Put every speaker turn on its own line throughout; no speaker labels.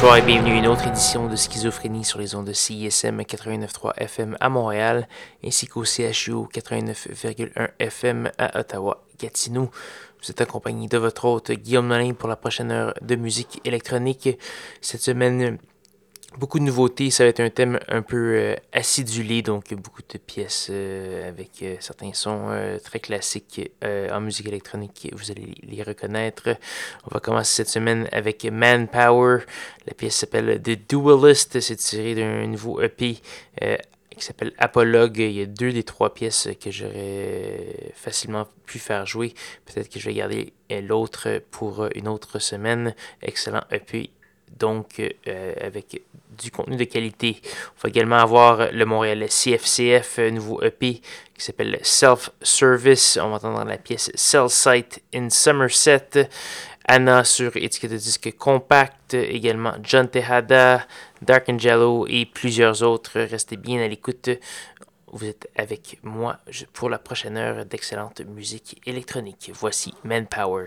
Bonsoir et bienvenue à une autre édition de Schizophrénie sur les ondes de CISM 89.3 FM à Montréal ainsi qu'au CHU 89.1 FM à Ottawa-Gatineau. Vous êtes accompagné de votre hôte Guillaume Nolin pour la prochaine heure de musique électronique. Cette semaine, Beaucoup de nouveautés, ça va être un thème un peu euh, acidulé, donc beaucoup de pièces euh, avec euh, certains sons très classiques en musique électronique, vous allez les reconnaître. On va commencer cette semaine avec Manpower. La pièce s'appelle The Dualist, c'est tiré d'un nouveau EP qui s'appelle Apologue. Il y a deux des trois pièces que j'aurais facilement pu faire jouer. Peut-être que je vais garder l'autre pour une autre semaine. Excellent EP donc euh, avec du contenu de qualité. On va également avoir le Montréal CFCF, un nouveau EP qui s'appelle Self Service. On va entendre la pièce Cell Site in Somerset. Anna sur étiquette de disque compact, également John Tejada, Dark Angelo et plusieurs autres. Restez bien à l'écoute. Vous êtes avec moi pour la prochaine heure d'excellente musique électronique. Voici Manpower.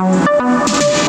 Thank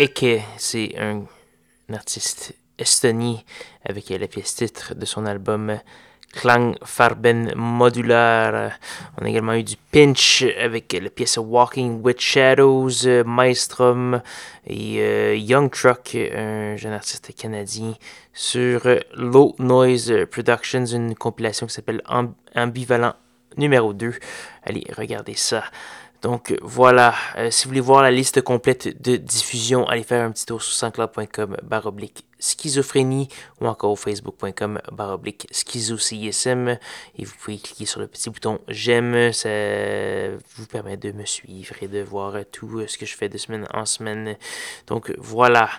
Eke, c'est un, artiste estonien avec la pièce titre de son album Klang Farben Modular. On a également eu du Pinch avec la pièce Walking with Shadows, Maestrom et euh, Young Truck, un jeune artiste canadien, sur Low Noise Productions, une compilation qui s'appelle Ambivalent numéro 2. Allez, regardez ça. Donc voilà, euh, si vous voulez voir la liste complète de diffusion, allez faire un petit tour sur sanscloud.com baroblique schizophrénie ou encore facebook.com baroblique schizocism et vous pouvez cliquer sur le petit bouton j'aime, ça vous permet de me suivre et de voir tout ce que je fais de semaine en semaine. Donc voilà,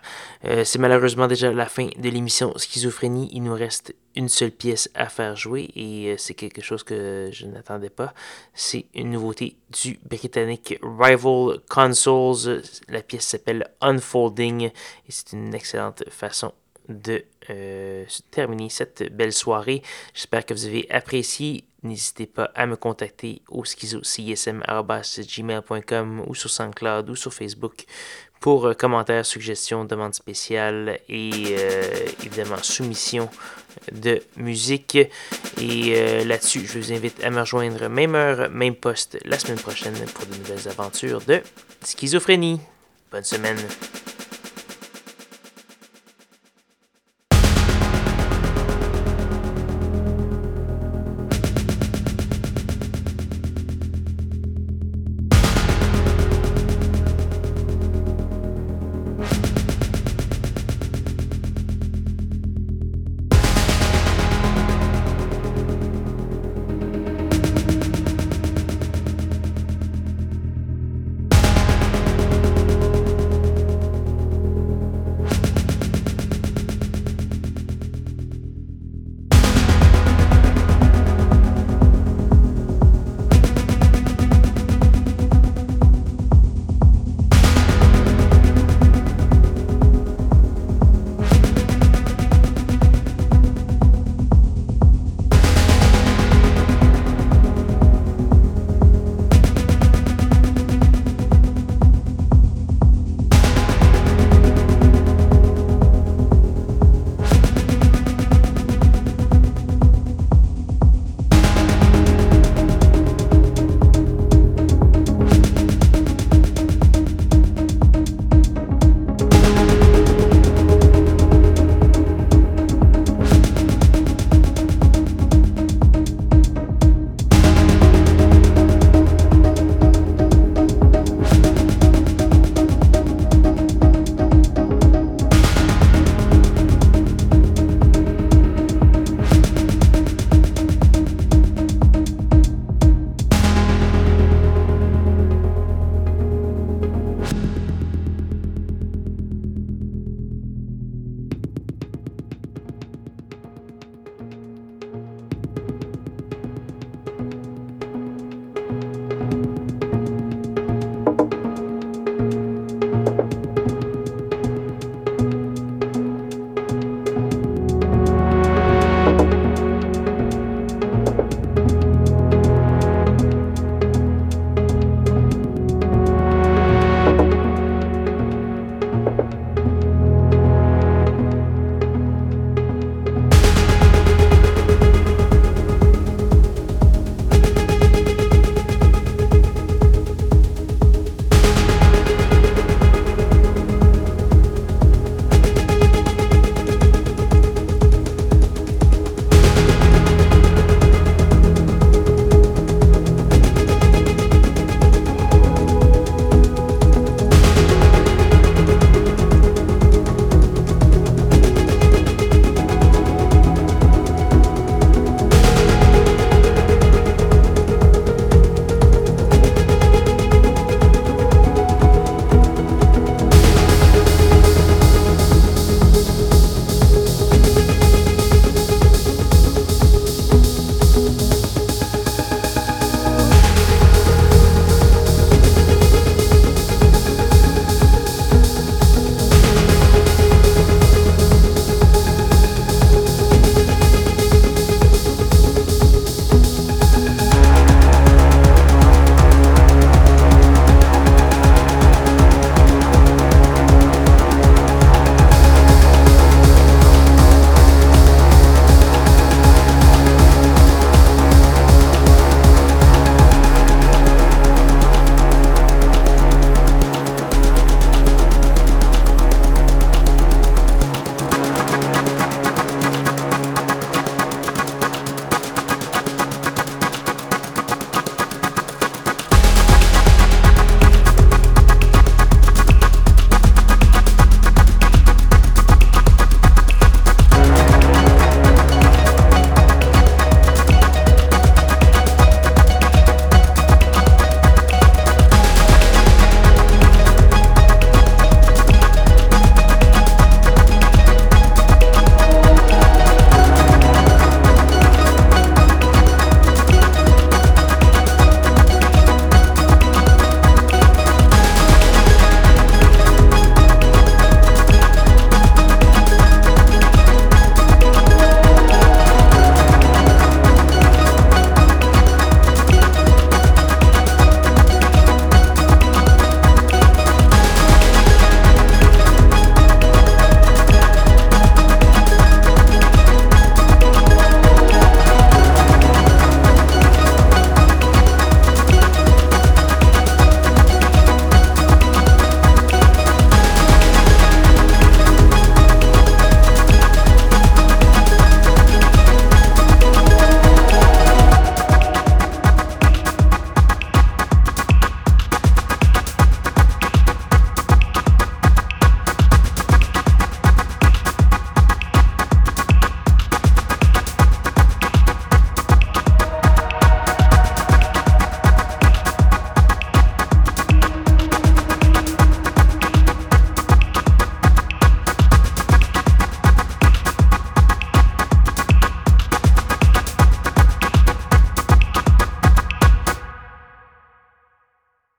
euh, c'est malheureusement déjà la fin de l'émission Schizophrénie, il nous reste une seule pièce à faire jouer et euh, c'est quelque chose que je n'attendais pas. C'est une nouveauté du britannique Rival Consoles. La pièce s'appelle Unfolding et c'est une excellente façon de euh, terminer cette belle soirée. J'espère que vous avez apprécié. N'hésitez pas à me contacter au schizocism.gmail.com ou sur SoundCloud ou sur Facebook pour euh, commentaires, suggestions, demandes spéciales et euh, évidemment soumission de musique. Et là-dessus, je vous invite à me rejoindre même heure, même poste la semaine prochaine pour de nouvelles aventures de schizophrénie. Bonne semaine.